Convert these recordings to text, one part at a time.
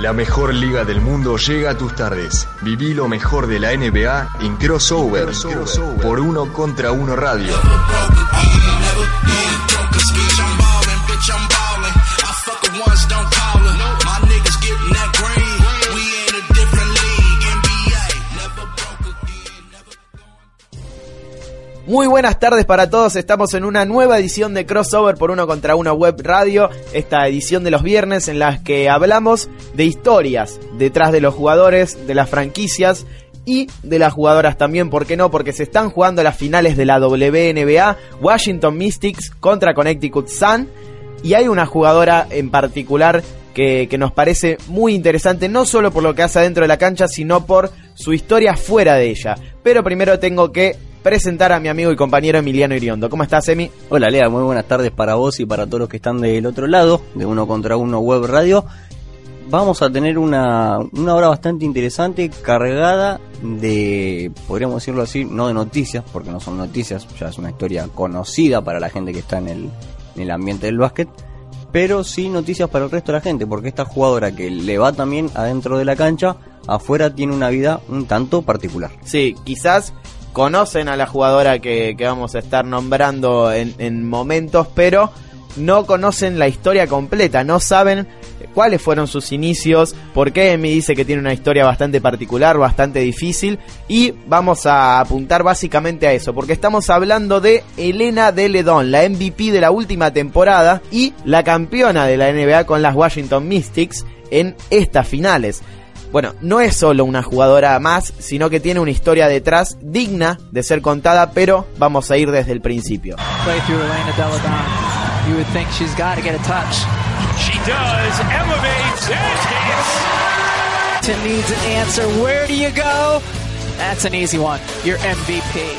La mejor liga del mundo llega a tus tardes. Viví lo mejor de la NBA en Crossover, por uno contra uno radio. Muy buenas tardes para todos, estamos en una nueva edición de Crossover por uno contra uno web radio, esta edición de los viernes en la que hablamos de historias detrás de los jugadores, de las franquicias y de las jugadoras también, ¿por qué no? Porque se están jugando las finales de la WNBA, Washington Mystics contra Connecticut Sun y hay una jugadora en particular que, que, nos parece muy interesante, no solo por lo que hace adentro de la cancha, sino por su historia fuera de ella. Pero primero tengo que presentar a mi amigo y compañero Emiliano Iriondo. ¿Cómo estás, Emi? Hola, Lea, muy buenas tardes para vos y para todos los que están del otro lado, de Uno contra Uno Web Radio. Vamos a tener una, una hora bastante interesante, cargada de, podríamos decirlo así, no de noticias, porque no son noticias, ya es una historia conocida para la gente que está en el, en el ambiente del básquet, pero sí noticias para el resto de la gente, porque esta jugadora que le va también adentro de la cancha, afuera tiene una vida un tanto particular. Sí, quizás conocen a la jugadora que, vamos a estar nombrando en, en, momentos, pero no conocen la historia completa, no saben cuáles fueron sus inicios, por qué Emi dice que tiene una historia bastante particular, bastante difícil, y vamos a apuntar básicamente a eso, porque estamos hablando de Elena de Ledón, la MVP de la última temporada y la campeona de la NBA con las Washington Mystics en estas finales bueno, no es solo una jugadora más, sino que tiene una historia detrás digna de ser contada, pero vamos a ir desde el principio.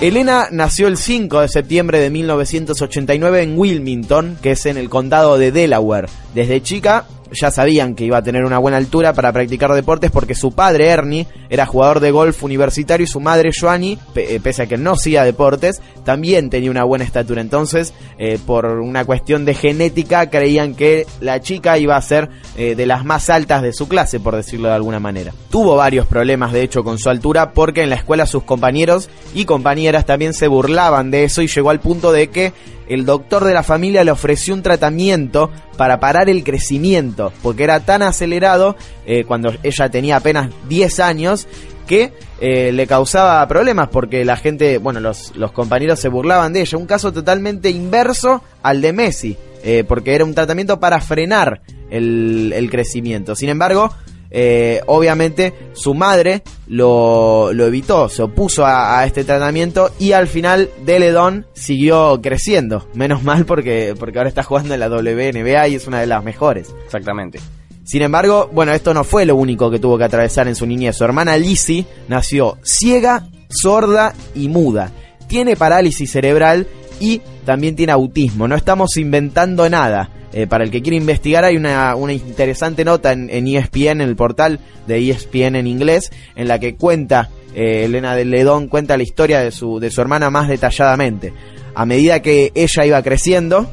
Elena nació el 5 de septiembre de 1989 en Wilmington, que es en el condado de Delaware. Desde chica ya sabían que iba a tener una buena altura para practicar deportes porque su padre Ernie era jugador de golf universitario y su madre Joanny, pese a que no hacía deportes, también tenía una buena estatura. Entonces, eh, por una cuestión de genética, creían que la chica iba a ser eh, de las más altas de su clase, por decirlo de alguna manera. Tuvo varios problemas, de hecho, con su altura porque en la escuela sus compañeros y compañeras también se burlaban de eso y llegó al punto de que el doctor de la familia le ofreció un tratamiento para parar el crecimiento, porque era tan acelerado eh, cuando ella tenía apenas 10 años que eh, le causaba problemas porque la gente, bueno, los, compañeros se burlaban de ella. Un caso totalmente inverso al de Messi, eh, porque era un tratamiento para frenar el, el crecimiento. Sin embargo, eh, obviamente su madre lo, lo, evitó, se opuso a, a, este tratamiento y al final Deledon siguió creciendo. Menos mal porque, porque ahora está jugando en la WNBA y es una de las mejores. Exactamente. Sin embargo, bueno, esto no fue lo único que tuvo que atravesar en su niñez. Su hermana Lizzie nació ciega, sorda y muda. Tiene parálisis cerebral y también tiene autismo. No estamos inventando nada. Eh, para el que quiere investigar hay una, interesante nota en, en, ESPN, en el portal de ESPN en inglés, en la que cuenta, eh, Elena de Ledón cuenta la historia de su, de su hermana más detalladamente. A medida que ella iba creciendo,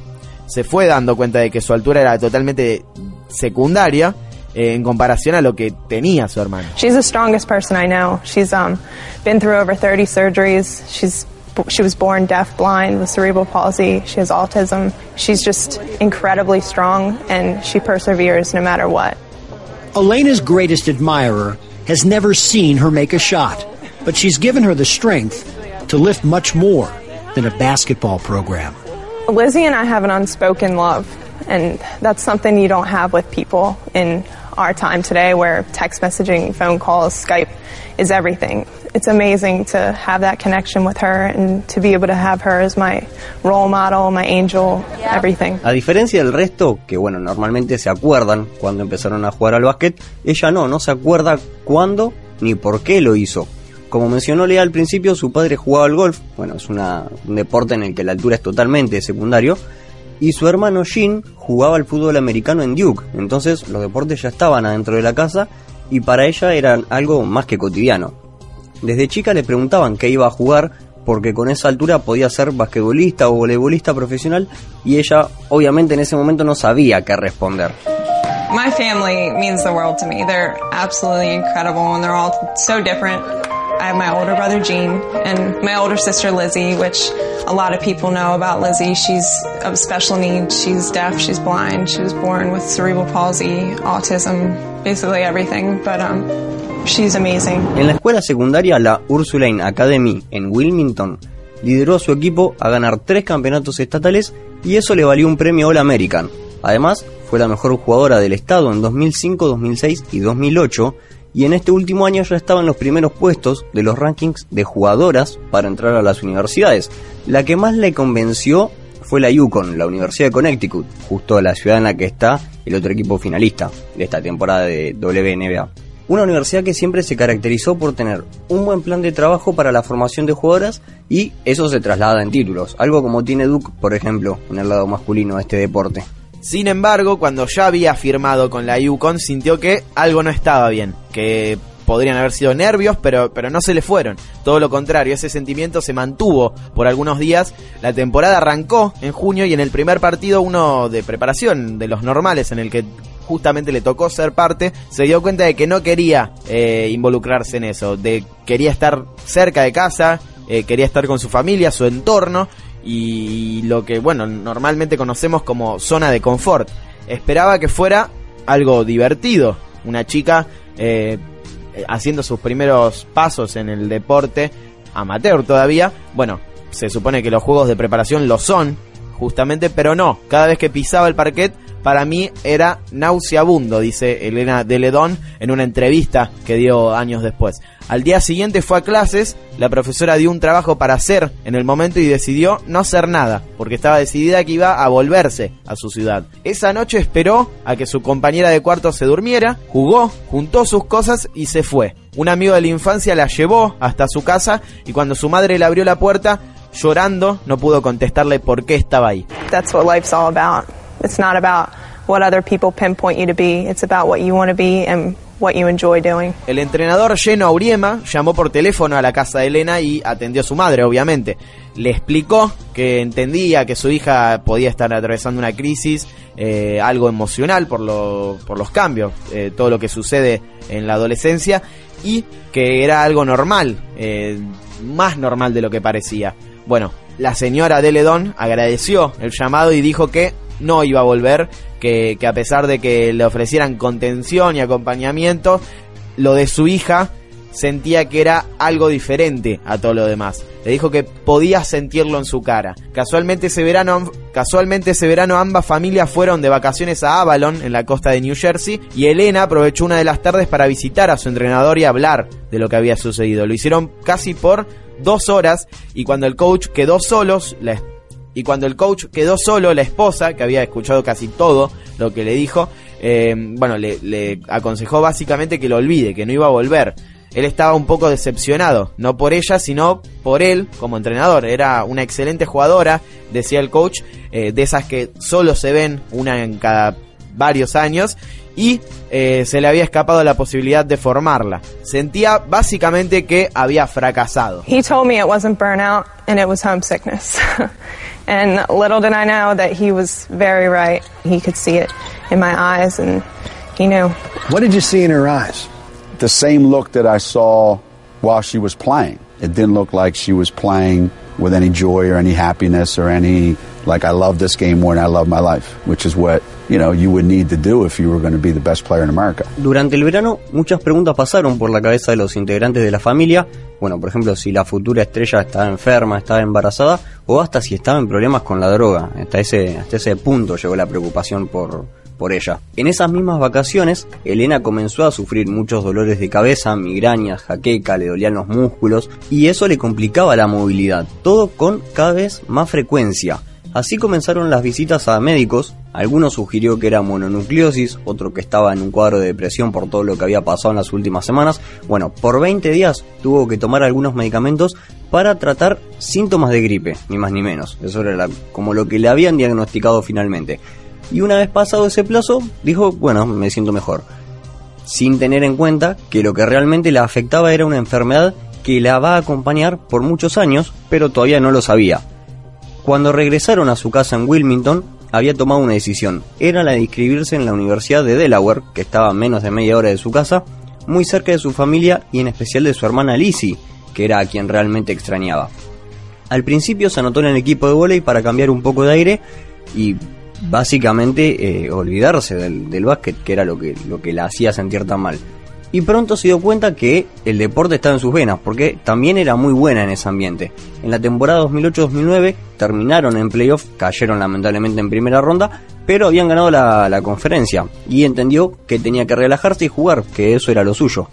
se fue dando cuenta de que su altura era totalmente secundaria eh, en comparación a lo que tenía su hermana. She's the strongest person I know. She's um, been through over 30 surgeries. She was born deaf, blind, with cerebral palsy. She has autism. She's just incredibly strong and she perseveres no matter what. Elena's greatest admirer has never seen her make a shot, but she's given her the strength to lift much more than a basketball program. Lizzie and I have an unspoken love, and that's something you don't have with people in our time today where text messaging, phone calls, Skype is everything. It's amazing to have that connection with her and to be able to have her as my role model, my angel, everything. A diferencia del resto, que bueno, normalmente se acuerdan cuando empezaron a jugar al básquet, ella no, no se acuerda cuándo ni por qué lo hizo. Como mencionó Lea al principio, su padre jugaba al golf, bueno, es una, un deporte en el que la altura es totalmente secundario, y su hermano Jean jugaba al fútbol americano en Duke, entonces los deportes ya estaban adentro de la casa y para ella eran algo más que cotidiano. Desde chica le preguntaban qué iba a jugar porque con esa altura podía ser basquetbolista o voleibolista profesional y ella obviamente en ese momento no sabía qué responder. My family means the world to me. They're absolutely incredible and they're all so different. I have my older brother Gene and my older sister Lizzie, which a lot of people know about Lizzie. She's of special needs. She's deaf. She's blind. She was born with cerebral palsy, autism, basically everything. But um, she's amazing. En la escuela secundaria, la Ursuline Academy en Wilmington lideró a su equipo a ganar tres campeonatos estatales y eso le valió un premio All American. Además, fue la mejor jugadora del estado en 2005, 2006 y 2008 y en este último año ya estaba en los primeros puestos de los rankings de jugadoras para entrar a las universidades. La que más le convenció fue la Yukon, la Universidad de Connecticut, justo la ciudad en la que está el otro equipo finalista de esta temporada de WNBA. Una universidad que siempre se caracterizó por tener un buen plan de trabajo para la formación de jugadoras y eso se traslada en títulos, algo como tiene Duke, por ejemplo, en el lado masculino de este deporte. Sin embargo, cuando ya había firmado con la Yukon, sintió que algo no estaba bien, que podrían haber sido nervios, pero, pero no se le fueron. Todo lo contrario, ese sentimiento se mantuvo por algunos días. La temporada arrancó en junio y en el primer partido, uno de preparación de los normales, en el que justamente le tocó ser parte, se dio cuenta de que no quería eh, involucrarse en eso, de quería estar cerca de casa, eh, quería estar con su familia, su entorno y lo que, bueno, normalmente conocemos como zona de confort. Esperaba que fuera algo divertido, una chica eh, haciendo sus primeros pasos en el deporte amateur todavía. Bueno, se supone que los juegos de preparación lo son, justamente, pero no. Cada vez que pisaba el parquet, para mí era nauseabundo, dice Elena Deledón en una entrevista que dio años después. Al día siguiente fue a clases, la profesora dio un trabajo para hacer en el momento y decidió no hacer nada, porque estaba decidida que iba a volverse a su ciudad. Esa noche esperó a que su compañera de cuarto se durmiera, jugó, juntó sus cosas y se fue. Un amigo de la infancia la llevó hasta su casa y cuando su madre le abrió la puerta, llorando, no pudo contestarle por qué estaba ahí. That's what life's all about. It's not about what other people pinpoint you to be. It's about what you want to be and what you enjoy doing. El entrenador Lleno Auriema llamó por teléfono a la casa de Elena y atendió a su madre, obviamente. Le explicó que entendía que su hija podía estar atravesando una crisis, eh, algo emocional por, lo, por los cambios, eh, todo lo que sucede en la adolescencia, y que era algo normal, eh, más normal de lo que parecía. Bueno, la señora Deledón agradeció el llamado y dijo que no iba a volver, que, que a pesar de que le ofrecieran contención y acompañamiento, lo de su hija sentía que era algo diferente a todo lo demás. Le dijo que podía sentirlo en su cara. Casualmente ese verano, casualmente ese verano ambas familias fueron de vacaciones a Avalon, en la costa de New Jersey, y Elena aprovechó una de las tardes para visitar a su entrenador y hablar de lo que había sucedido. Lo hicieron casi por dos horas y cuando el coach quedó solos, y cuando el coach quedó solo, la esposa, que había escuchado casi todo lo que le dijo, eh, bueno, le, le aconsejó básicamente que lo olvide, que no iba a volver. Él estaba un poco decepcionado, no por ella, sino por él como entrenador. Era una excelente jugadora, decía el coach, eh, de esas que solo se ven una en cada varios años y eh, se le había escapado la posibilidad de formarla. Sentía básicamente que había fracasado. He told me it wasn't burnout and it was homesickness. and little did I know that he was very right. He could see it in my eyes and he knew. What did you see in her eyes? The same look that I saw while she was playing. It didn't look like she was playing with any joy or any happiness or any like I love this game more than I love my life, which is what you know you would need to do if you were going to be the best player in America. Durante el verano, muchas preguntas pasaron por la cabeza de los integrantes de la familia. Bueno, por ejemplo, si la futura estrella estaba enferma, estaba embarazada, o hasta si estaba en problemas con la droga. Hasta ese, hasta ese punto llegó la preocupación por, por ella. En esas mismas vacaciones, Elena comenzó a sufrir muchos dolores de cabeza, migrañas, jaqueca, le dolían los músculos y eso le complicaba la movilidad, todo con cada vez más frecuencia. Así comenzaron las visitas a médicos, algunos sugirió que era mononucleosis, otro que estaba en un cuadro de depresión por todo lo que había pasado en las últimas semanas. Bueno, por 20 días tuvo que tomar algunos medicamentos para tratar síntomas de gripe, ni más ni menos. Eso era como lo que le habían diagnosticado finalmente. Y una vez pasado ese plazo, dijo, bueno, me siento mejor. Sin tener en cuenta que lo que realmente la afectaba era una enfermedad que la va a acompañar por muchos años, pero todavía no lo sabía. Cuando regresaron a su casa en Wilmington, había tomado una decisión. Era la de inscribirse en la Universidad de Delaware, que estaba a menos de media hora de su casa, muy cerca de su familia y en especial de su hermana Lizzie, que era a quien realmente extrañaba. Al principio se anotó en el equipo de volei para cambiar un poco de aire y básicamente eh, olvidarse del, del básquet, que era lo que, lo que la hacía sentir tan mal. Y pronto se dio cuenta que el deporte estaba en sus venas, porque también era muy buena en ese ambiente. En la temporada 2008-2009 terminaron en playoff, cayeron lamentablemente en primera ronda, pero habían ganado la, la conferencia y entendió que tenía que relajarse y jugar, que eso era lo suyo.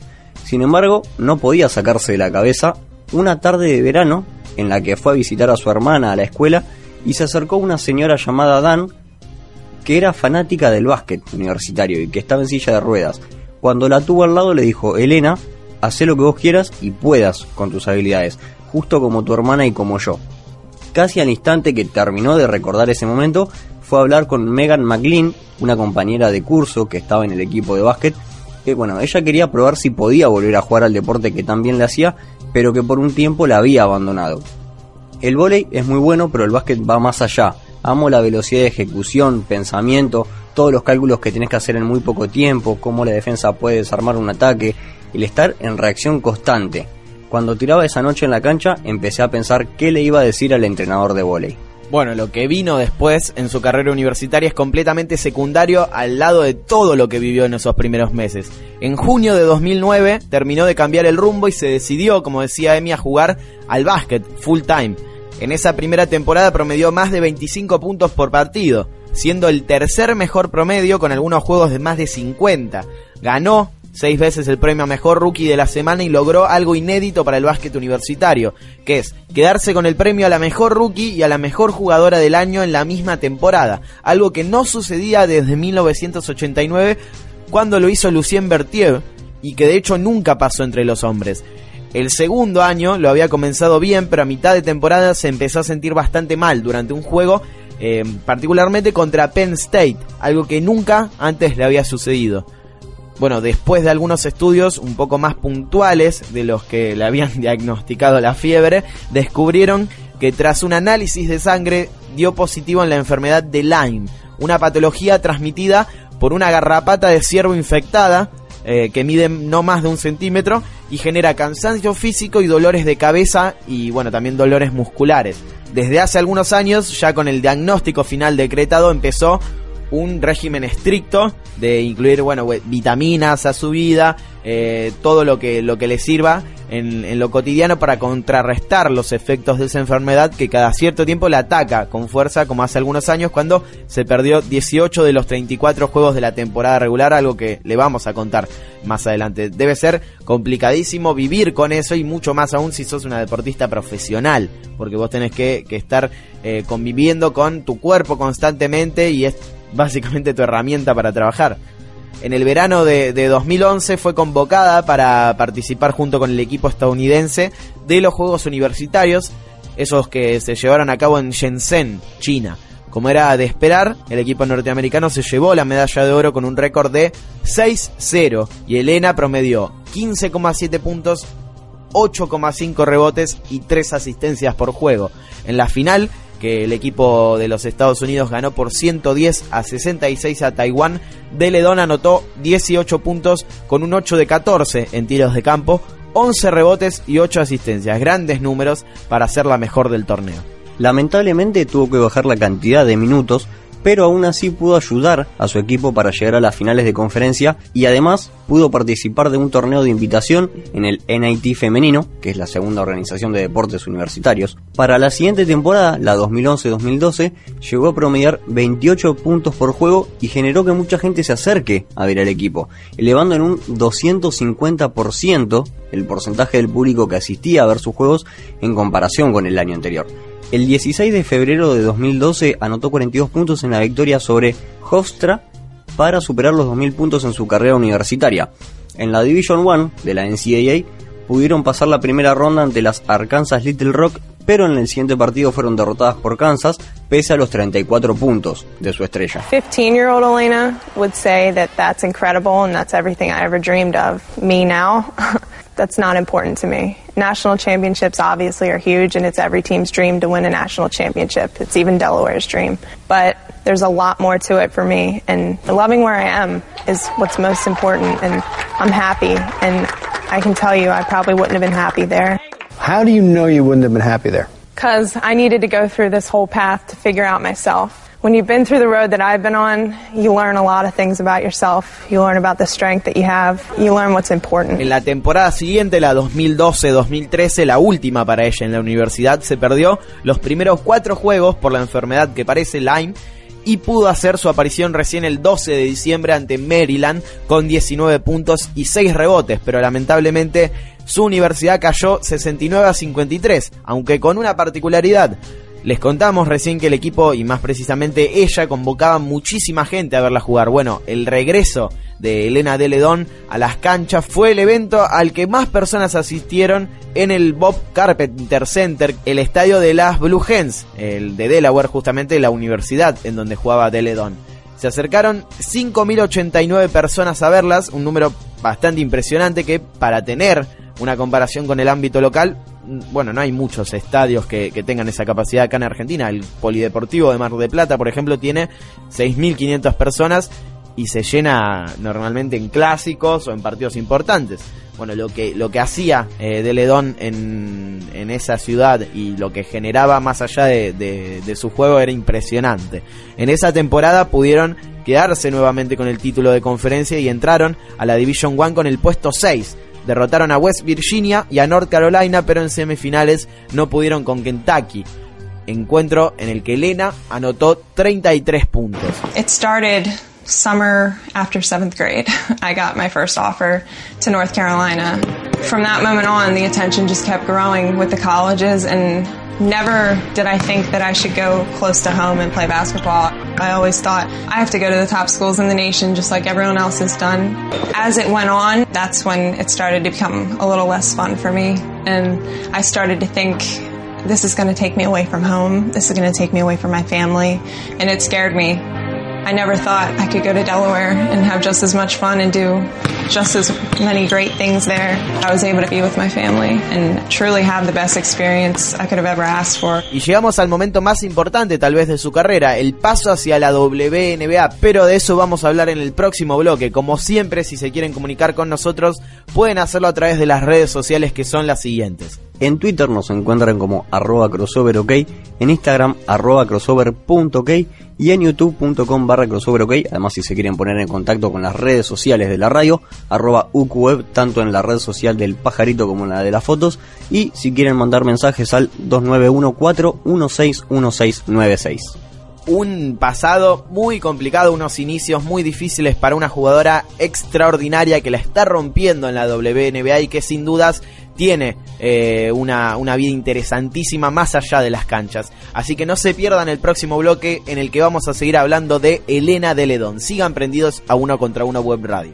Sin embargo, no podía sacarse de la cabeza una tarde de verano en la que fue a visitar a su hermana a la escuela y se acercó una señora llamada Dan que era fanática del básquet universitario y que estaba en silla de ruedas. Cuando la tuvo al lado le dijo, Elena, haz lo que vos quieras y puedas con tus habilidades, justo como tu hermana y como yo. Casi al instante que terminó de recordar ese momento, fue a hablar con Megan McLean, una compañera de curso que estaba en el equipo de básquet, que bueno, ella quería probar si podía volver a jugar al deporte que también le hacía, pero que por un tiempo la había abandonado. El vóley es muy bueno, pero el básquet va más allá. Amo la velocidad de ejecución, pensamiento, todos los cálculos que tenés que hacer en muy poco tiempo, cómo la defensa puede desarmar un ataque, el estar en reacción constante. Cuando tiraba esa noche en la cancha, empecé a pensar qué le iba a decir al entrenador de vóley. Bueno, lo que vino después en su carrera universitaria es completamente secundario al lado de todo lo que vivió en esos primeros meses. En junio de 2009 terminó de cambiar el rumbo y se decidió, como decía Emi, a jugar al básquet full time. En esa primera temporada promedió más de 25 puntos por partido, siendo el tercer mejor promedio con algunos juegos de más de 50. Ganó seis veces el premio a mejor rookie de la semana y logró algo inédito para el básquet universitario, que es quedarse con el premio a la mejor rookie y a la mejor jugadora del año en la misma temporada, algo que no sucedía desde 1989 cuando lo hizo Lucien Berthier y que de hecho nunca pasó entre los hombres. El segundo año lo había comenzado bien, pero a mitad de temporada se empezó a sentir bastante mal durante un juego, eh, particularmente contra Penn State, algo que nunca antes le había sucedido. Bueno, después de algunos estudios un poco más puntuales de los que le habían diagnosticado la fiebre, descubrieron que tras un análisis de sangre dio positivo en la enfermedad de Lyme, una patología transmitida por una garrapata de ciervo infectada eh, que mide no más de un centímetro y genera cansancio físico y dolores de cabeza y bueno, también dolores musculares. Desde hace algunos años, ya con el diagnóstico final decretado, empezó un régimen estricto de incluir bueno vitaminas a su vida eh, todo lo que lo que le sirva en, lo cotidiano para contrarrestar los efectos de esa enfermedad que cada cierto tiempo le ataca con fuerza como hace algunos años cuando se perdió 18 de los 34 juegos de la temporada regular algo que le vamos a contar más adelante debe ser complicadísimo vivir con eso y mucho más aún si sos una deportista profesional porque vos tenés que, que estar eh, conviviendo con tu cuerpo constantemente y es básicamente tu herramienta para trabajar. En el verano de, de, 2011 fue convocada para participar junto con el equipo estadounidense de los Juegos Universitarios, esos que se llevaron a cabo en Shenzhen, China. Como era de esperar, el equipo norteamericano se llevó la medalla de oro con un récord de 6-0 y Elena promedió 15,7 puntos, 8,5 rebotes y 3 asistencias por juego. En la final que el equipo de los Estados Unidos ganó por 110 a 66 a Taiwán. Deledón anotó 18 puntos con un 8 de 14 en tiros de campo, 11 rebotes y 8 asistencias. Grandes números para ser la mejor del torneo. Lamentablemente tuvo que bajar la cantidad de minutos pero aún así pudo ayudar a su equipo para llegar a las finales de conferencia y además pudo participar de un torneo de invitación en el NIT femenino, que es la segunda organización de deportes universitarios. Para la siguiente temporada, la 2011-2012, llegó a promediar 28 puntos por juego y generó que mucha gente se acerque a ver al equipo, elevando en un 250% el porcentaje del público que asistía a ver sus juegos en comparación con el año anterior. El 16 de febrero de 2012 anotó 42 puntos en la victoria sobre Hofstra para superar los 2.000 puntos en su carrera universitaria. En la Division 1 de la NCAA pudieron pasar la primera ronda ante las Arkansas Little Rock, pero en el siguiente partido fueron derrotadas por Kansas pese a los 34 puntos de su estrella. 15-year-old Elena would say that that's incredible and that's everything I ever dreamed of. Me now that's not important to me. National championships obviously are huge, and it's every team's dream to win a national championship. It's even Delaware's dream. But there's a lot more to it for me, and loving where I am is what's most important, and I'm happy, and I can tell you I probably wouldn't have been happy there. How do you know you wouldn't have been happy there? Because I needed to go through this whole path to figure out myself. When you've been through the road that I've been on, you learn a lot of things about yourself. You learn about the strength that you have. You learn what's important. En la temporada siguiente, la 2012-2013, la última para ella en la universidad, se perdió los primeros cuatro juegos por la enfermedad que parece Lyme y pudo hacer su aparición recién el 12 de diciembre ante Maryland con 19 puntos y 6 rebotes, pero lamentablemente su universidad cayó 69 a 53, aunque con una particularidad. Les contamos recién que el equipo y más precisamente ella convocaba muchísima gente a verla jugar. Bueno, el regreso de Elena de Ledón a las canchas fue el evento al que más personas asistieron en el Bob Carpenter Center, el estadio de las Blue Hens, el de Delaware, justamente la universidad en donde jugaba de Ledón. Se acercaron 5.089 personas a verlas, un número bastante impresionante que para tener una comparación con el ámbito local bueno, no hay muchos estadios que, tengan esa capacidad acá en Argentina. El Polideportivo de Mar de Plata, por ejemplo, tiene 6.500 personas y se llena normalmente en clásicos o en partidos importantes. Bueno, lo que, lo que hacía eh, de Ledón en, en, esa ciudad y lo que generaba más allá de, de su juego era impresionante. En esa temporada pudieron quedarse nuevamente con el título de conferencia y entraron a la Division One con el puesto 6 derrotaron a West Virginia y a North Carolina, pero en semifinales no pudieron con Kentucky. Encuentro en el que Elena anotó 33 puntos. It started summer after seventh grade. I got my first offer to North Carolina. From that moment on, the attention just kept growing with the colleges and Never did I think that I should go close to home and play basketball. I always thought I have to go to the top schools in the nation just like everyone else has done. As it went on, that's when it started to become a little less fun for me. And I started to think this is going to take me away from home. This is going to take me away from my family. And it scared me. I never thought I could go to Delaware and have just as much fun and do just as many great things there. I was able to be with my family and truly have the best experience I could have ever asked for. Y llegamos al momento más importante tal vez de su carrera, el paso hacia la WNBA, pero de eso vamos a hablar en el próximo bloque. Como siempre, si se quieren comunicar con nosotros, pueden hacerlo a través de las redes sociales que son las siguientes. En Twitter nos encuentran como arroba crossover ok, en Instagram arroba crossover.ok y en youtube.com barra crossover ok. Además si se quieren poner en contacto con las redes sociales de la radio, arroba uqweb, tanto en la red social del pajarito como en la de las fotos. Y si quieren mandar mensajes al 2914-161696. Un pasado muy complicado, unos inicios muy difíciles para una jugadora extraordinaria que la está rompiendo en la WNBA y que sin dudas tiene eh, una, una vida interesantísima más allá de las canchas. Así que no se pierdan el próximo bloque en el que vamos a seguir hablando de Elena de Ledón. Sigan prendidos a uno contra uno web radio.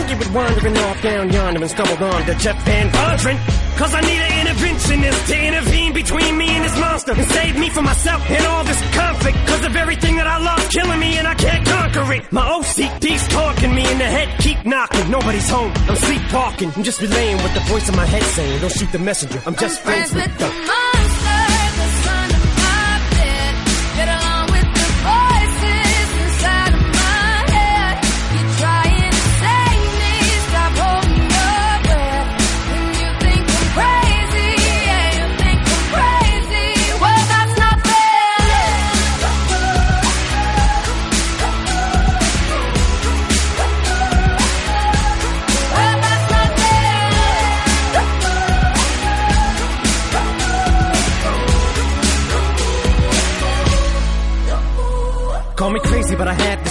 think you been wandering off down yonder and stumbled on to Jeff Van Vondren. Cause I need an interventionist to intervene between me and this monster and save me from myself and all this conflict. Cause of everything that I love killing me and I can't conquer it. My OCD's talking me in the head, keep knocking. Nobody's home, I'm sleepwalking. I'm just relaying what the voice in my head saying. Don't shoot the messenger, I'm just friends, with the monster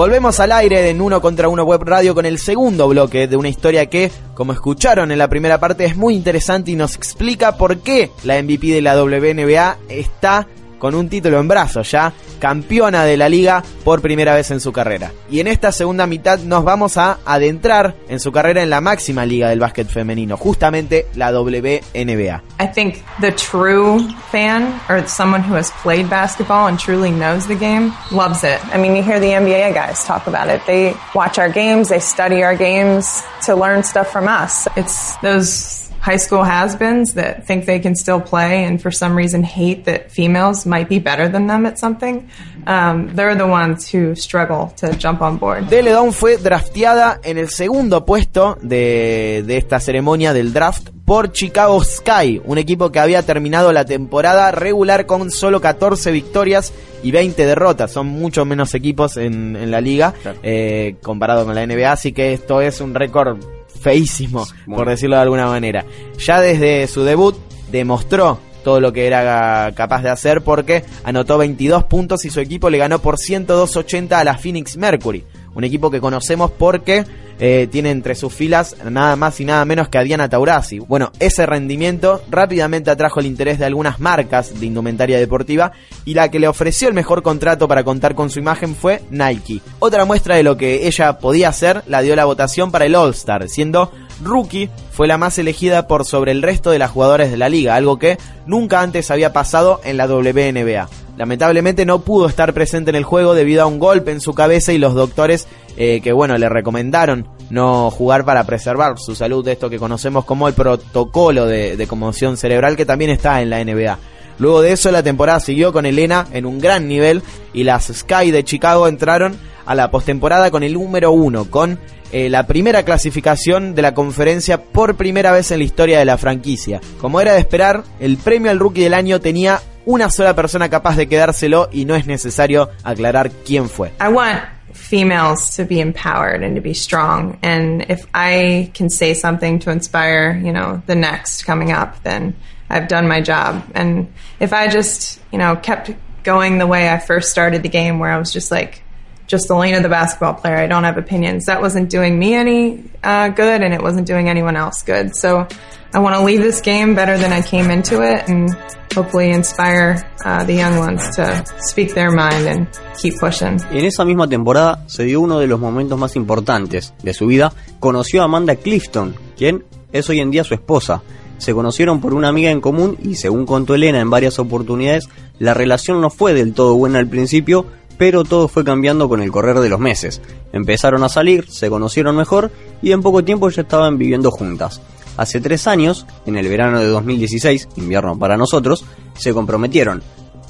Volvemos al aire en Uno contra Uno Web Radio con el segundo bloque de una historia que, como escucharon en la primera parte, es muy interesante y nos explica por qué la MVP de la WNBA está con un título en brazos ya, campeona de la liga por primera vez en su carrera. Y en esta segunda mitad nos vamos a adentrar en su carrera en la máxima liga del básquet femenino, justamente la WNBA. I think the true fan or someone who has played basketball and truly knows the game loves it. I mean, you hear the NBA guys talk about it. They watch our games, they study our games to learn stuff from us. It's those high school has-beens that think they can still play and for some reason hate that females might be better than them at something. Um, they're the ones who struggle to jump on board. Dele Dawn fue drafteada en el segundo puesto de, de esta ceremonia del draft por Chicago Sky, un equipo que había terminado la temporada regular con solo 14 victorias y 20 derrotas. Son mucho menos equipos en, en la liga eh, comparado con la NBA, así que esto es un récord feísimo, por decirlo de alguna manera. Ya desde su debut demostró todo lo que era capaz de hacer porque anotó 22 puntos y su equipo le ganó por 102-80 a la Phoenix Mercury. Un equipo que conocemos porque eh, tiene entre sus filas nada más y nada menos que a Diana Taurasi. Bueno, ese rendimiento rápidamente atrajo el interés de algunas marcas de indumentaria deportiva y la que le ofreció el mejor contrato para contar con su imagen fue Nike. Otra muestra de lo que ella podía hacer la dio la votación para el All Star, siendo rookie fue la más elegida por sobre el resto de las jugadoras de la liga, algo que nunca antes había pasado en la WNBA. Lamentablemente no pudo estar presente en el juego debido a un golpe en su cabeza y los doctores eh, que bueno le recomendaron no jugar para preservar su salud, esto que conocemos como el protocolo de, de conmoción cerebral que también está en la NBA. Luego de eso la temporada siguió con Elena en un gran nivel y las Sky de Chicago entraron a la postemporada con el número uno, con eh, la primera clasificación de la conferencia por primera vez en la historia de la franquicia. Como era de esperar, el premio al rookie del año tenía una sola persona capaz de quedárselo y no es necesario aclarar quién fue. I want females to be empowered and to be strong. And if I can say something to inspire, you know, the next coming up, then I've done my job. And if I just, you know, kept going the way I first started the game, where I was just like, just the lane of the basketball player, I don't have opinions, that wasn't doing me any uh, good and it wasn't doing anyone else good. So I want to leave this game better than I came into it and hopefully inspire uh, the young ones to speak their mind and keep pushing. En esa misma temporada se dio uno de los momentos más importantes de su vida. Conoció a Amanda Clifton, quien es hoy en día su esposa. Se conocieron por una amiga en común y según contó Elena en varias oportunidades, la relación no fue del todo buena al principio, pero todo fue cambiando con el correr de los meses. Empezaron a salir, se conocieron mejor y en poco tiempo ya estaban viviendo juntas. Hace tres años, en el verano de 2016, invierno para nosotros, se comprometieron.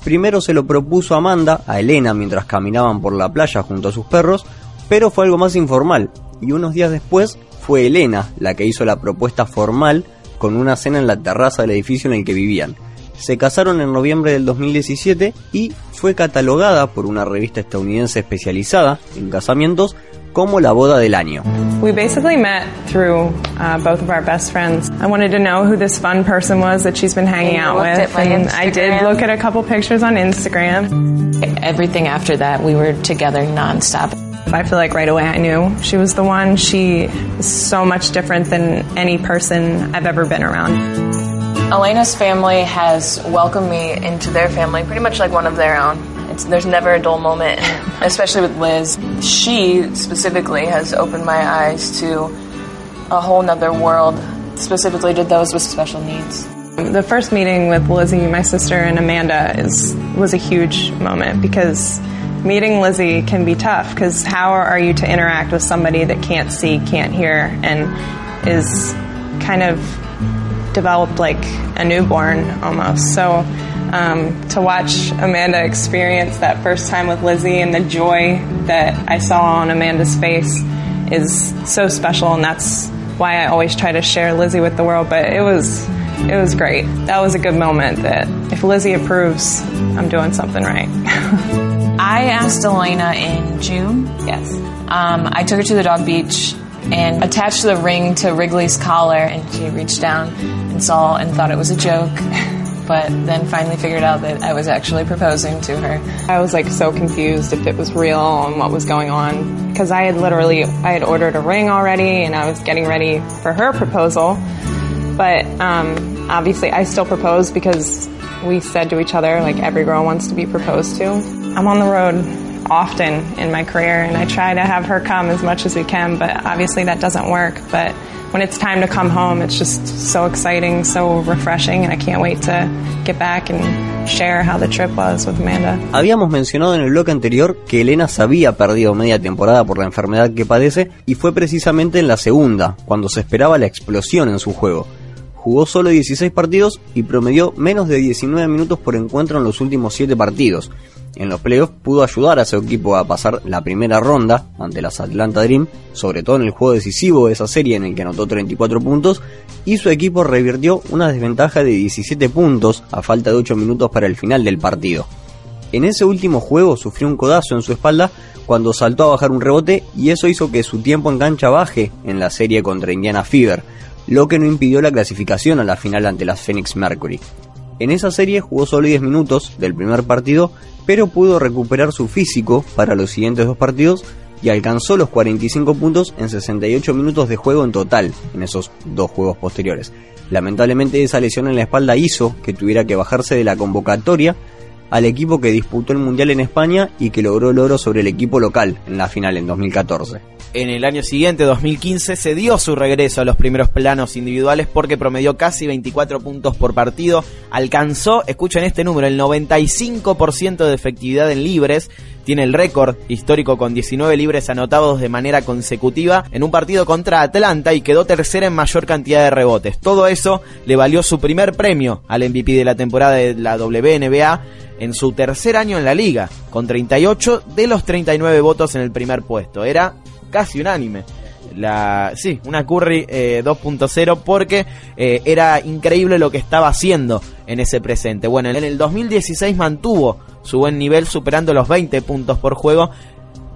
Primero se lo propuso Amanda a Elena mientras caminaban por la playa junto a sus perros, pero fue algo más informal, y unos días después fue Elena la que hizo la propuesta formal con una cena en la terraza del edificio en el que vivían. Se casaron en noviembre del 2017 y fue catalogada por una revista estadounidense especializada en casamientos como la boda del año. We basically met through uh, both of our best friends. I wanted to know who this fun person was that she's been hanging out with, and I did Instagram? look at a couple pictures on Instagram. Everything after that, we were together nonstop. I feel like right away I knew she was the one. She is so much different than any person I've ever been around. Mm. Elena's family has welcomed me into their family pretty much like one of their own. It's, there's never a dull moment, especially with Liz. She specifically has opened my eyes to a whole nother world, specifically to those with special needs. The first meeting with Lizzie, my sister, and Amanda is was a huge moment because meeting Lizzie can be tough. Because how are you to interact with somebody that can't see, can't hear, and is kind of developed like a newborn almost? So um, to watch Amanda experience that first time with Lizzie and the joy that I saw on Amanda's face is so special, and that's why I always try to share Lizzie with the world. But it was it was great. That was a good moment. That if Lizzie approves, I'm doing something right. I asked Elena in June. Yes. Um, I took her to the dog beach and attached the ring to Wrigley's collar, and she reached down and saw and thought it was a joke, but then finally figured out that I was actually proposing to her. I was like so confused if it was real and what was going on because I had literally I had ordered a ring already and I was getting ready for her proposal, but um, obviously I still proposed because we said to each other like every girl wants to be proposed to. I'm on the road often in my career and I try to have her come as much as we can, but obviously that doesn't work. But when it's time to come home, it's just so exciting, so refreshing, and I can't wait to get back and share how the trip was. Habíamos mencionado en el bloque anterior que Elena se había perdido media temporada por la enfermedad que padece y fue precisamente en la segunda, cuando se esperaba la explosión en su juego. Jugó solo 16 partidos y promedió menos de 19 minutos por encuentro en los últimos 7 partidos. En los playoffs pudo ayudar a su equipo a pasar la primera ronda ante las Atlanta Dream, sobre todo en el juego decisivo de esa serie en el que anotó 34 puntos, y su equipo revirtió una desventaja de 17 puntos a falta de 8 minutos para el final del partido. En ese último juego sufrió un codazo en su espalda cuando saltó a bajar un rebote y eso hizo que su tiempo en cancha baje en la serie contra Indiana Fever, lo que no impidió la clasificación a la final ante las Phoenix Mercury. En esa serie jugó solo 10 minutos del primer partido, pero pudo recuperar su físico para los siguientes dos partidos y alcanzó los 45 puntos en 68 minutos de juego en total en esos dos juegos posteriores. Lamentablemente esa lesión en la espalda hizo que tuviera que bajarse de la convocatoria al equipo que disputó el Mundial en España y que logró el oro sobre el equipo local en la final en 2014. En el año siguiente, 2015, se dio su regreso a los primeros planos individuales porque promedió casi 24 puntos por partido. Alcanzó, escuchen este número, el 95% de efectividad en libres. Tiene el récord histórico con 19 libres anotados de manera consecutiva en un partido contra Atlanta y quedó tercera en mayor cantidad de rebotes. Todo eso le valió su primer premio al MVP de la temporada de la WNBA en su tercer año en la liga, con 38 de los 39 votos en el primer puesto. Era casi unánime. La, sí, una Curry eh, 2.0 porque eh, era increíble lo que estaba haciendo en ese presente. Bueno, en el 2016 mantuvo su buen nivel superando los 20 puntos por juego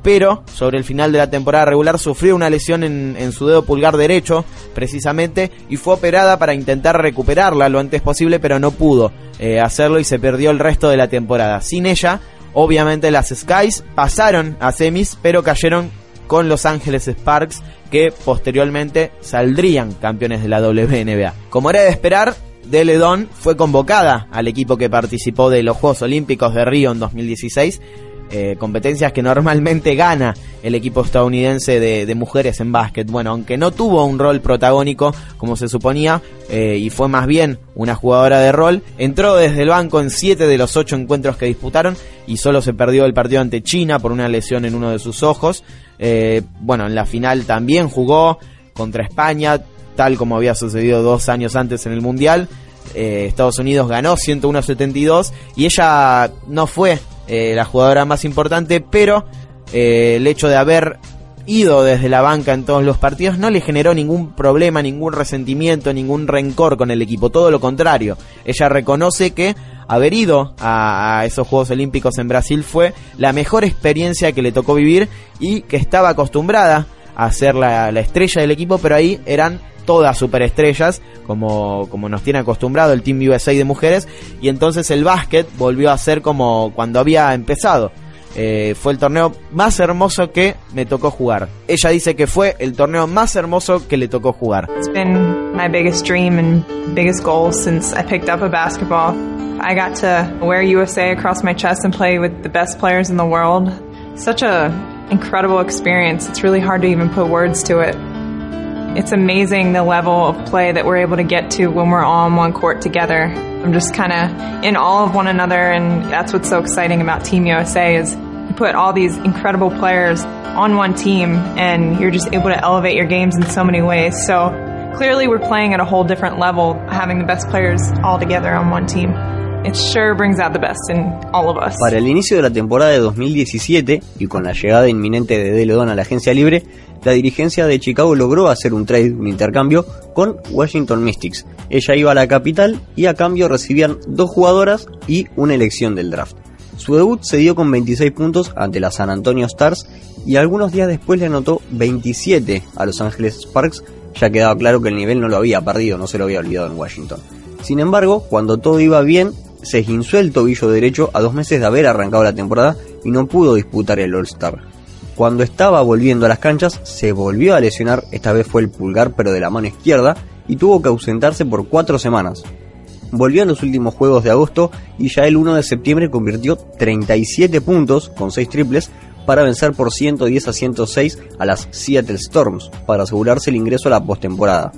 pero sobre el final de la temporada regular sufrió una lesión en, en su dedo pulgar derecho, precisamente, y fue operada para intentar recuperarla lo antes posible, pero no pudo eh, hacerlo y se perdió el resto de la temporada. Sin ella, obviamente las Skies pasaron a semis, pero cayeron con Los Ángeles Sparks, que posteriormente saldrían campeones de la WNBA. Como era de esperar, Deledon fue convocada al equipo que participó de los Juegos Olímpicos de Río en 2016 eh, competencias que normalmente gana el equipo estadounidense de, mujeres en básquet. Bueno, aunque no tuvo un rol protagónico como se suponía eh, y fue más bien una jugadora de rol, entró desde el banco en 7 de los 8 encuentros que disputaron y solo se perdió el partido ante China por una lesión en uno de sus ojos. Eh, bueno, en la final también jugó contra España, tal como había sucedido dos años antes en el Mundial. Eh, Estados Unidos ganó 101-72 y ella no fue eh, la jugadora más importante, pero eh, el hecho de haber ido desde la banca en todos los partidos no le generó ningún problema, ningún resentimiento, ningún rencor con el equipo, todo lo contrario. Ella reconoce que haber ido a, a, esos Juegos Olímpicos en Brasil fue la mejor experiencia que le tocó vivir y que estaba acostumbrada a ser la, la estrella del equipo, pero ahí eran todas superestrellas, como, como nos tiene acostumbrado el Team USA de mujeres, y entonces el básquet volvió a ser como cuando había empezado. Eh, fue el torneo más hermoso que me tocó jugar. Ella dice que fue el torneo más hermoso que le tocó jugar. It's been my biggest dream and biggest goal since I picked up a basketball. I got to wear USA across my chest and play with the best players in the world. Such a incredible experience. It's really hard to even put words to it. It's amazing the level of play that we're able to get to when we're all on one court together. I'm just kind of in awe of one another, and that's what's so exciting about Team USA is you put all these incredible players on one team, and you're just able to elevate your games in so many ways. So clearly, we're playing at a whole different level, having the best players all together on one team. Para el inicio de la temporada de 2017 y con la llegada inminente de Deledon a la agencia libre, la dirigencia de Chicago logró hacer un trade, un intercambio con Washington Mystics. Ella iba a la capital y a cambio recibían dos jugadoras y una elección del draft. Su debut se dio con 26 puntos ante la San Antonio Stars y algunos días después le anotó 27 a Los Angeles Sparks, ya quedaba claro que el nivel no lo había perdido, no se lo había olvidado en Washington. Sin embargo, cuando todo iba bien, se esguinzó el tobillo derecho a dos meses de haber arrancado la temporada y no pudo disputar el All-Star. Cuando estaba volviendo a las canchas, se volvió a lesionar, esta vez fue el pulgar pero de la mano izquierda, y tuvo que ausentarse por cuatro semanas. Volvió en los últimos juegos de agosto y ya el 1 de septiembre convirtió 37 puntos con 6 triples para vencer por 110 a 106 a las Seattle Storms para asegurarse el ingreso a la postemporada.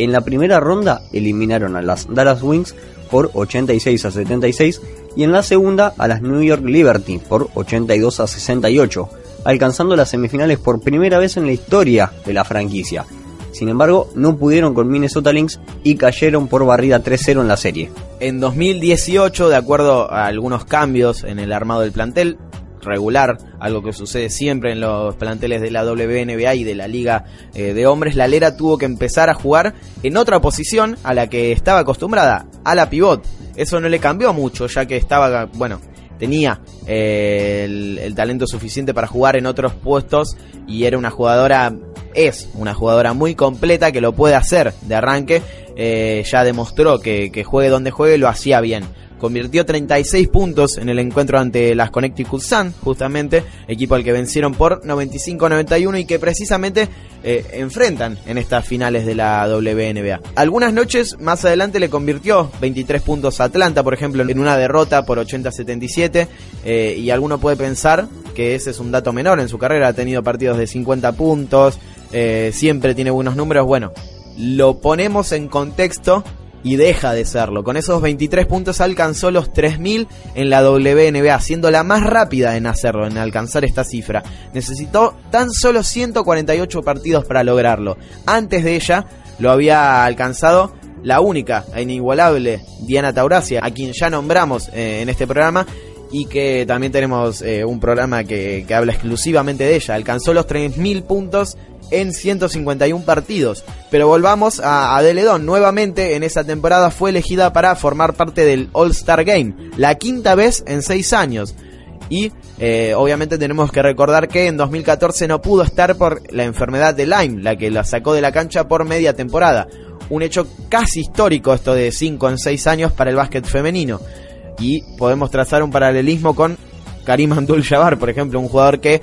En la primera ronda eliminaron a las Dallas Wings por 86 a 76 y en la segunda a las New York Liberty por 82 a 68, alcanzando las semifinales por primera vez en la historia de la franquicia. Sin embargo, no pudieron con Minnesota Lynx y cayeron por barrida 3-0 en la serie. En 2018, de acuerdo a algunos cambios en el armado del plantel, regular, algo que sucede siempre en los planteles de la WNBA y de la Liga eh, de Hombres, la Lera tuvo que empezar a jugar en otra posición a la que estaba acostumbrada, a la pivot. Eso no le cambió mucho, ya que estaba, bueno, tenía eh, el, talento suficiente para jugar en otros puestos y era una jugadora, es una jugadora muy completa que lo puede hacer de arranque. Eh, ya demostró que, que juegue donde juegue lo hacía bien convirtió 36 puntos en el encuentro ante las Connecticut Sun, justamente, equipo al que vencieron por 95-91 y que precisamente eh, enfrentan en estas finales de la WNBA. Algunas noches más adelante le convirtió 23 puntos a Atlanta, por ejemplo, en una derrota por 80-77, eh, y alguno puede pensar que ese es un dato menor en su carrera, ha tenido partidos de 50 puntos, eh, siempre tiene buenos números, bueno, lo ponemos en contexto y deja de serlo. Con esos 23 puntos alcanzó los 3000 en la WNBA, siendo la más rápida en hacerlo, en alcanzar esta cifra. Necesitó tan solo 148 partidos para lograrlo. Antes de ella lo había alcanzado la única e inigualable Diana Taurasia, a quien ya nombramos eh, en este programa y que también tenemos eh, un programa que, que habla exclusivamente de ella. Alcanzó los 3000 puntos en 151 partidos. Pero volvamos a, a Deledón. Nuevamente en esa temporada fue elegida para formar parte del All-Star Game. La quinta vez en 6 años. Y eh, obviamente tenemos que recordar que en 2014 no pudo estar por la enfermedad de Lyme, la que la sacó de la cancha por media temporada. Un hecho casi histórico esto de 5 en 6 años para el básquet femenino. Y podemos trazar un paralelismo con Karim Abdul-Jabbar, por ejemplo, un jugador que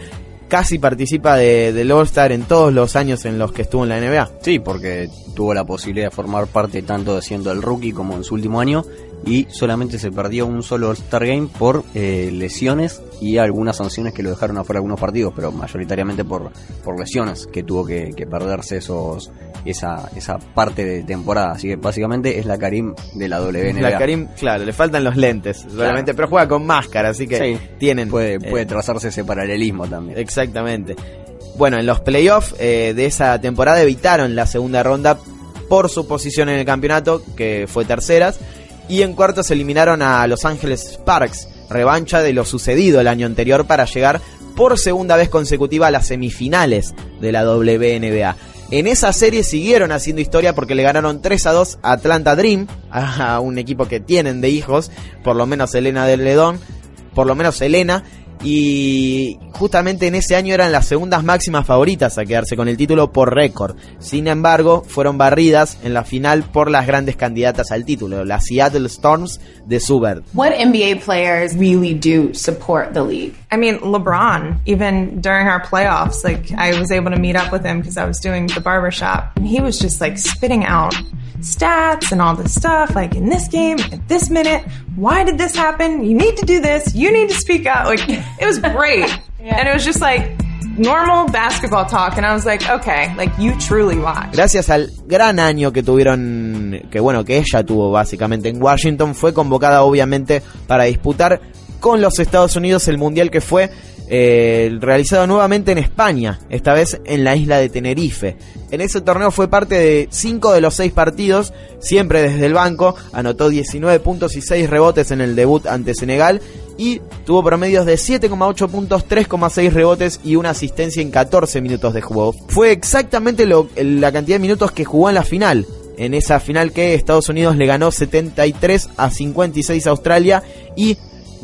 casi participa de, del All-Star en todos los años en los que estuvo en la NBA. Sí, porque tuvo la posibilidad de formar parte tanto de siendo el rookie como en su último año y solamente se perdió un solo All-Star Game por eh, lesiones y algunas sanciones que lo dejaron afuera de algunos partidos, pero mayoritariamente por, por lesiones que tuvo que, que perderse esos esa, esa parte de temporada. Así que básicamente es la Karim de la WNBA. La Karim, claro, le faltan los lentes, solamente, pero juega con máscara, así que Sí. tienen. Puede, eh, puede trazarse ese paralelismo también. Exactamente. Bueno, en los playoffs eh, de esa temporada evitaron la segunda ronda por su posición en el campeonato, que fue terceras, y en cuartos eliminaron a Los Ángeles Sparks, revancha de lo sucedido el año anterior para llegar por segunda vez consecutiva a las semifinales de la WNBA. En esa serie siguieron haciendo historia porque le ganaron 3 a 2 a Atlanta Dream, a un equipo que tienen de hijos, por lo menos Elena del Ledón, por lo menos Elena, y justamente en ese año eran las segundas máximas favoritas a quedarse con el título por récord. Sin embargo, fueron barridas en la final por las grandes candidatas al título, las Seattle Storms de Subert. What NBA players really do support the league? I mean, LeBron, even during our playoffs, like I was able to meet up with him because I was doing the barbershop, and he was just like spitting out stats and all this stuff, like in this game, at this minute, why did this happen? You need to do this, you need to speak out. Like, it was great. And it was just like normal basketball talk, and I was like, okay, like you truly watch. Gracias al gran año que tuvieron, que bueno, que ella tuvo básicamente en Washington, fue convocada obviamente para disputar con los Estados Unidos el mundial que fue eh, realizado nuevamente en España, esta vez en la isla de Tenerife. En ese torneo fue parte de 5 de los 6 partidos, siempre desde el banco, anotó 19 puntos y 6 rebotes en el debut ante Senegal y tuvo promedios de 7,8 puntos, 3,6 rebotes y una asistencia en 14 minutos de juego. Fue exactamente lo- la cantidad de minutos que jugó en la final. En esa final que Estados Unidos le ganó 73 a 56 a Australia y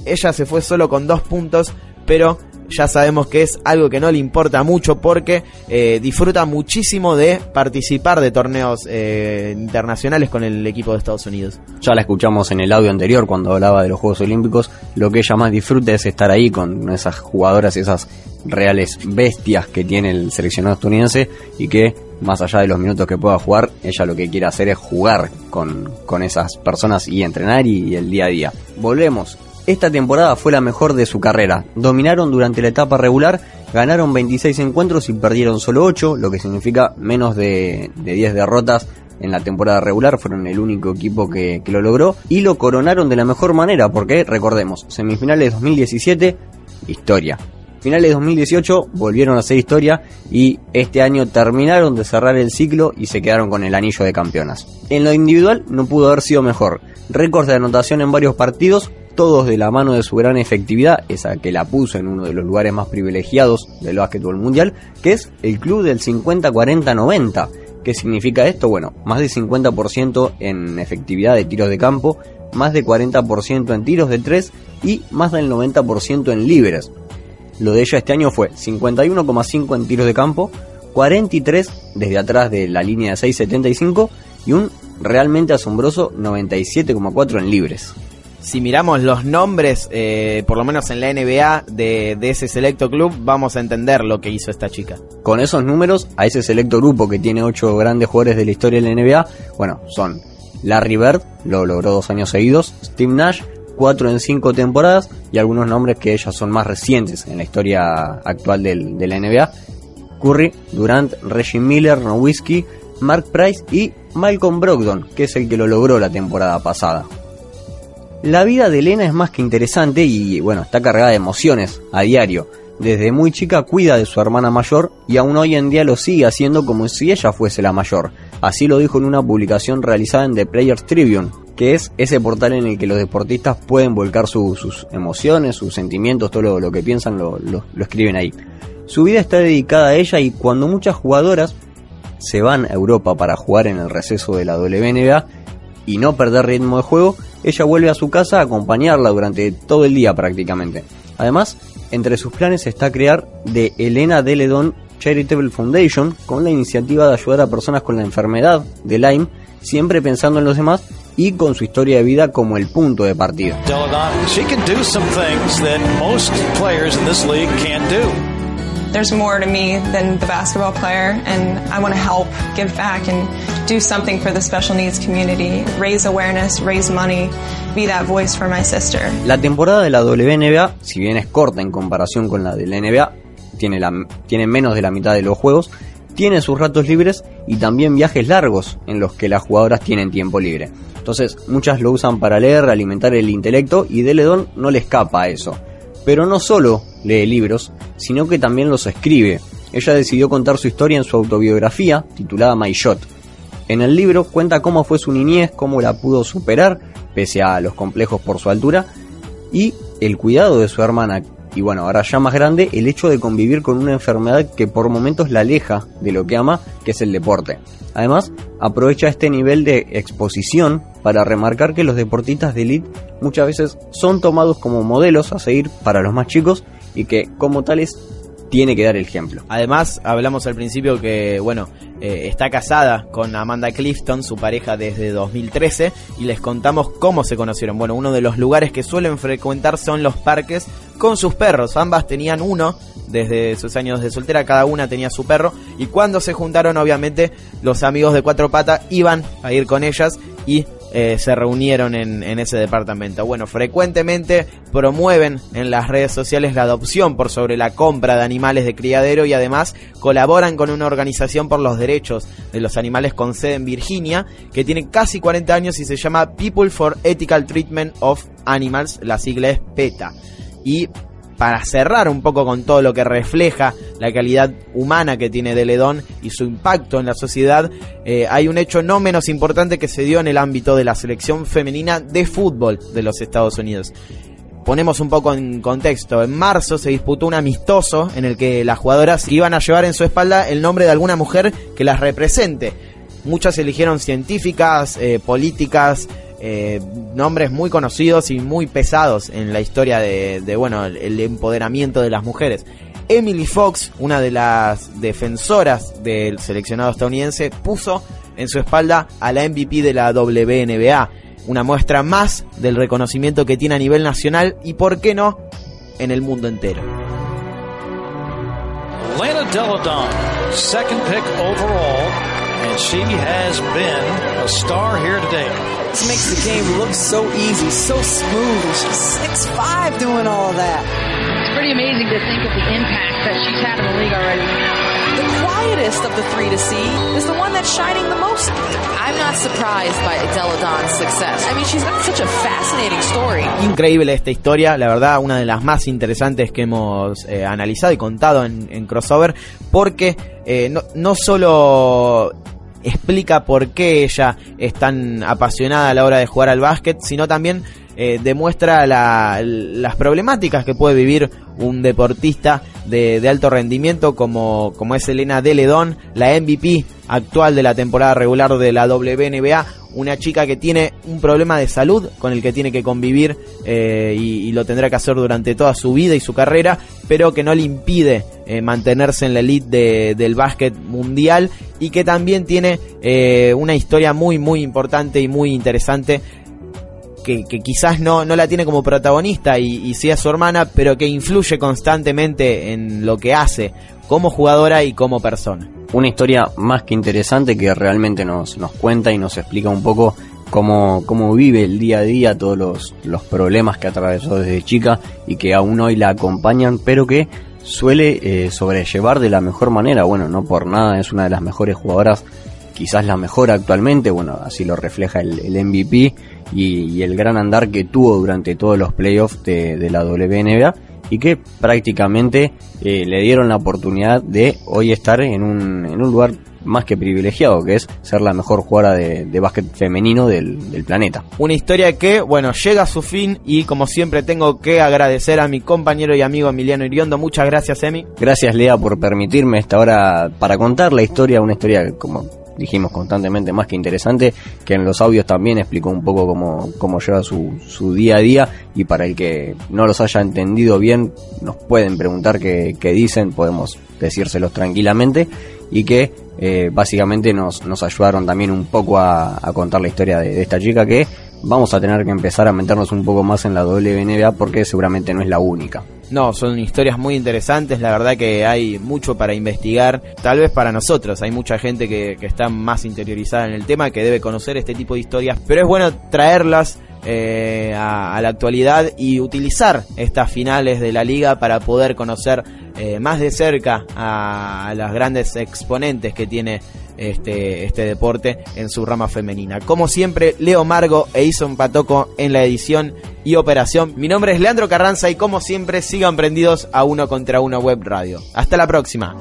ella se fue solo con dos puntos, pero ya sabemos que es algo que no le importa mucho porque eh, disfruta muchísimo de participar de torneos eh, internacionales con el equipo de Estados Unidos. Ya la escuchamos en el audio anterior cuando hablaba de los Juegos Olímpicos. Lo que ella más disfruta es estar ahí con esas jugadoras, esas reales bestias que tiene el seleccionado estadounidense y que más allá de los minutos que pueda jugar, ella lo que quiere hacer es jugar con, con esas personas y entrenar y, y el día a día. Volvemos. Esta temporada fue la mejor de su carrera. Dominaron durante la etapa regular, ganaron 26 encuentros y perdieron solo 8, lo que significa menos de, de 10 derrotas en la temporada regular, fueron el único equipo que, lo logró y lo coronaron de la mejor manera, porque recordemos, semifinales 2017, historia. Finales 2018 volvieron a ser historia y este año terminaron de cerrar el ciclo y se quedaron con el anillo de campeonas. En lo individual no pudo haber sido mejor. Récords de anotación en varios partidos, todos de la mano de su gran efectividad, esa que la puso en uno de los lugares más privilegiados del básquetbol mundial, que es el club del 50-40-90. ¿Qué significa esto? Bueno, más de 50% en efectividad de tiros de campo, más de 40% en tiros de 3 y más del 90% en libres. Lo de ella este año fue 51,5 en tiros de campo, 43 desde atrás de la línea de 6,75 y un realmente asombroso 97,4 en libres. Si miramos los nombres, eh, por lo menos en la NBA, de, de ese selecto club, vamos a entender lo que hizo esta chica. Con esos números, a ese selecto grupo que tiene 8 grandes jugadores de la historia de la NBA, bueno, son Larry Bird, lo logró dos años seguidos, Steve Nash, 4 en 5 temporadas, y algunos nombres que ellos son más recientes en la historia actual del- de la NBA, Curry, Durant, Reggie Miller, Nowitzki, Mark Price y Malcolm Brogdon, que es el que lo logró la temporada pasada. La vida de Elena es más que interesante y bueno, está cargada de emociones a diario. Desde muy chica cuida de su hermana mayor y aún hoy en día lo sigue haciendo como si ella fuese la mayor. Así lo dijo en una publicación realizada en The Players Tribune, que es ese portal en el que los deportistas pueden volcar su- sus emociones, sus sentimientos, todo lo, que piensan lo, lo- lo escriben ahí. Su vida está dedicada a ella y cuando muchas jugadoras se van a Europa para jugar en el receso de la WNBA y no perder ritmo de juego, ella vuelve a su casa a acompañarla durante todo el día prácticamente. Además, entre sus planes está crear The Elena Deledon Charitable Foundation con la iniciativa de ayudar a personas con la enfermedad de Lyme, siempre pensando en los demás y con su historia de vida como el punto de partida. There's more to me than the basketball player, and I want to help, give back, and do something for the special needs community, raise awareness, raise money, be that voice for my sister. La temporada de la WNBA, si bien es corta en comparación con la de la NBA, tiene, la, tiene menos de la mitad de los juegos, tiene sus ratos libres y también viajes largos en los que las jugadoras tienen tiempo libre. Entonces, muchas lo usan para leer, alimentar el intelecto y Deledon no le escapa a eso. Pero no solo lee libros, sino que también los escribe. Ella decidió contar su historia en su autobiografía, titulada My Shot. En el libro cuenta cómo fue su niñez, cómo la pudo superar, pese a los complejos por su altura, y el cuidado de su hermana, y bueno, ahora ya más grande, el hecho de convivir con una enfermedad que por momentos la aleja de lo que ama, que es el deporte. Además, aprovecha este nivel de exposición para remarcar que los deportistas de elite muchas veces son tomados como modelos a seguir para los más chicos y que como tales tiene que dar el ejemplo. Además, hablamos al principio que, bueno, eh, está casada con Amanda Clifton, su pareja desde 2013, y les contamos cómo se conocieron. Bueno, uno de los lugares que suelen frecuentar son los parques con sus perros. Ambas tenían uno desde sus años de soltera, cada una tenía su perro, y cuando se juntaron, obviamente, los amigos de Cuatro Patas iban a ir con ellas y eh, se reunieron en, en, ese departamento. Bueno, frecuentemente promueven en las redes sociales la adopción por sobre la compra de animales de criadero y además colaboran con una organización por los derechos de los animales con sede en Virginia que tiene casi 40 años y se llama People for Ethical Treatment of Animals, la sigla es PETA. Y para cerrar un poco con todo lo que refleja la calidad humana que tiene Deledón y su impacto en la sociedad, eh, hay un hecho no menos importante que se dio en el ámbito de la selección femenina de fútbol de los Estados Unidos. Ponemos un poco en contexto. En marzo se disputó un amistoso en el que las jugadoras iban a llevar en su espalda el nombre de alguna mujer que las represente. Muchas eligieron científicas, eh, políticas, eh, nombres muy conocidos y muy pesados en la historia de, bueno, el empoderamiento de las mujeres. Emily Fox, una de las defensoras del seleccionado estadounidense, puso en su espalda a la MVP de la WNBA, una muestra más del reconocimiento que tiene a nivel nacional y, por qué no, en el mundo entero. Lena Deladon, second pick overall, and she has been a star here today. This makes the game look so easy, so smooth. She's 6'5 doing all of that. It's pretty amazing to think of the impact that she's had in the league already. The quietest of the three to see is the one that's shining the most. I'm not surprised by Deladon's success. I mean, she's got such a fascinating story. Increíble esta historia, la verdad, una de las más interesantes que hemos eh, analizado y contado en, en crossover, porque eh, no, no solo explica por qué ella es tan apasionada a la hora de jugar al básquet, sino también eh, demuestra la, las problemáticas que puede vivir un deportista de, de, alto rendimiento como, como es Elena Deledón, la MVP actual de la temporada regular de la WNBA, una chica que tiene un problema de salud con el que tiene que convivir eh, y, lo tendrá que hacer durante toda su vida y su carrera, pero que no le impide eh, mantenerse en la elite de, del básquet mundial y que también tiene eh, una historia muy muy importante y muy interesante que, quizás no, no la tiene como protagonista y, y sí su hermana, pero que influye constantemente en lo que hace como jugadora y como persona. Una historia más que interesante que realmente nos, nos cuenta y nos explica un poco cómo, cómo vive el día a día, todos los, los problemas que atravesó desde chica y que aún hoy la acompañan, pero que suele eh, sobrellevar de la mejor manera. Bueno, no por nada es una de las mejores jugadoras, quizás la mejor actualmente, bueno, así lo refleja el, MVP y, el gran andar que tuvo durante todos los playoffs de la WNBA y que prácticamente eh, le dieron la oportunidad de hoy estar en un, en un lugar más que privilegiado, que es ser la mejor jugadora de, de básquet femenino del, del, planeta. Una historia que, bueno, llega a su fin y como siempre tengo que agradecer a mi compañero y amigo Emiliano Iriondo. Muchas gracias, Emi. Gracias, Lea, por permitirme esta hora para contar la historia, una historia como dijimos constantemente más que interesante, que en los audios también explicó un poco cómo, cómo lleva su, su día a día y para el que no los haya entendido bien, nos pueden preguntar qué, qué dicen, podemos decírselos tranquilamente y que eh, básicamente nos, nos ayudaron también un poco a, a contar la historia de, de esta chica que vamos a tener que empezar a meternos un poco más en la WNBA porque seguramente no es la única. No, son historias muy interesantes, la verdad que hay mucho para investigar, tal vez para nosotros, hay mucha gente que, está más interiorizada en el tema, que debe conocer este tipo de historias, pero es bueno traerlas eh, a la actualidad y utilizar estas finales de la liga para poder conocer eh, más de cerca a, las grandes exponentes que tiene este, este deporte en su rama femenina. Como siempre, Leo Margo e Ison Patoco en la edición y operación. Mi nombre es Leandro Carranza y como siempre sigan prendidos a uno contra uno web radio. Hasta la próxima.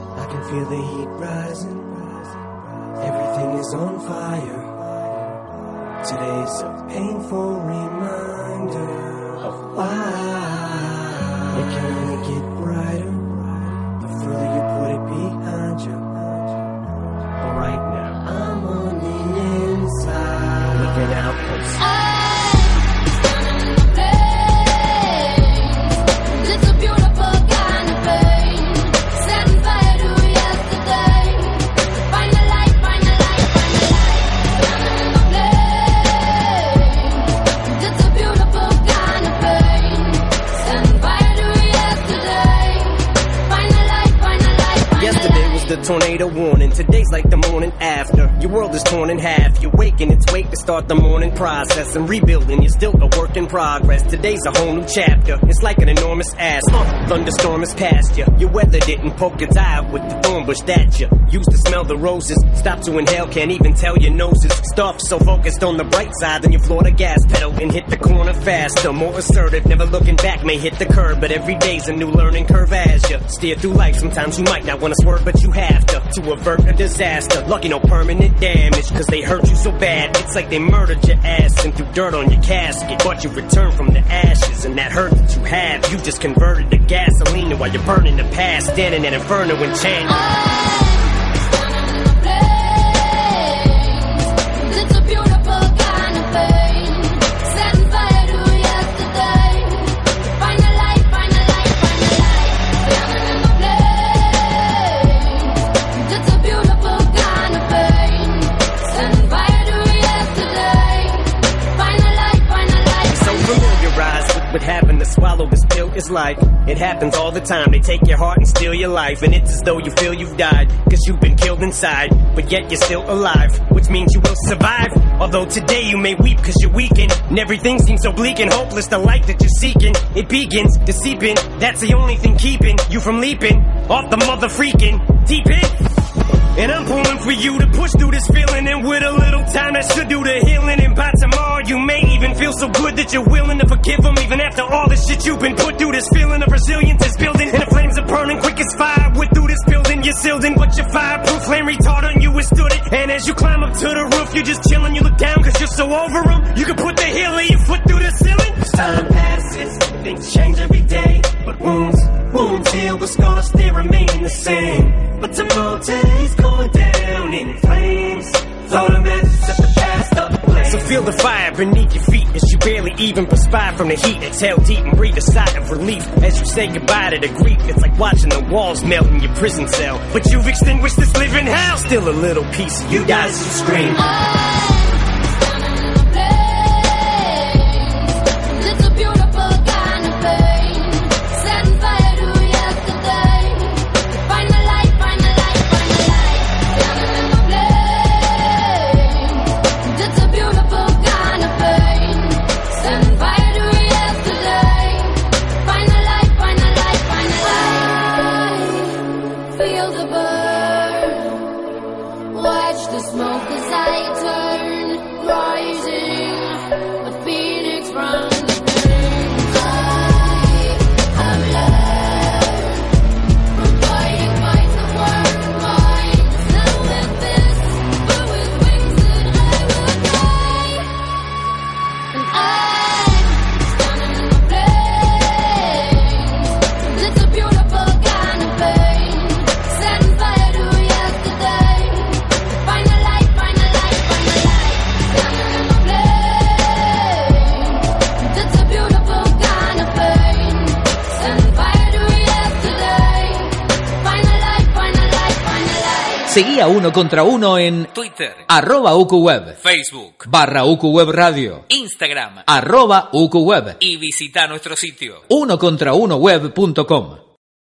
The tornado warning. Today's like the morning after. Your world is torn in half. You're waking its wake to start the morning process and rebuilding. You're still a work in progress. Today's a whole new chapter. It's like an enormous ass. Uh, thunderstorm is past you. Your weather didn't poke its eye with the bush that you used to smell the roses. Stop to inhale, can't even tell your noses. Stuff so focused on the bright side, then you floor the gas pedal and hit the corner faster. More assertive, never looking back, may hit the curb, but every day's a new learning curve as you steer through life. Sometimes you might not want to swerve, but you have to to avert a disaster. Lucky no permanent damage, cause they hurt you so bad. It's like they murdered your ass and threw dirt on your casket. But you return from the ashes, and that hurt that you have, you just converted to gasoline while you're burning the past, standing at inferno and chanting. It's having to swallow this pill is like. It happens all the time. They take your heart and steal your life, and it's as though you feel you've died, cause you've been killed inside, but yet you're still alive, which means you will survive. Although today you may weep cause you're weakened, and everything seems so bleak and hopeless. The light that you're seeking, it begins to seep in. That's the only thing keeping you from leaping off the mother freaking deep end. And I'm pulling for you to push through this feeling. And with a little time, that should do the healing. And by tomorrow, you may even feel so good that you're willing to forgive them. Even after all the shit you've been put through, this feeling of resilience is building. And the flames are burning quick as fire. With through this building, you're sealed in. But your fireproof flame retardant, you withstood it. And as you climb up to the roof, you're just chilling. You look down cause you're so over them. You can put the heel of your foot through the ceiling. As time passes, things change every day. But wounds, wounds heal, but scars still remain the same. But tomorrow today's going down in flames. Throw the matches at the past up So feel the fire beneath your feet as you barely even perspire from the heat. Exhale deep and breathe a sigh of relief as you say goodbye to the grief. It's like watching the walls melt in your prison cell. But you've extinguished this living hell. Still a little piece of you dies as you scream. Oh. Uno contra Uno en Twitter, arroba UQWeb, Facebook, barra UQWeb Radio, Instagram arroba UQWeb, y visita nuestro sitio. uno contra uno web.com.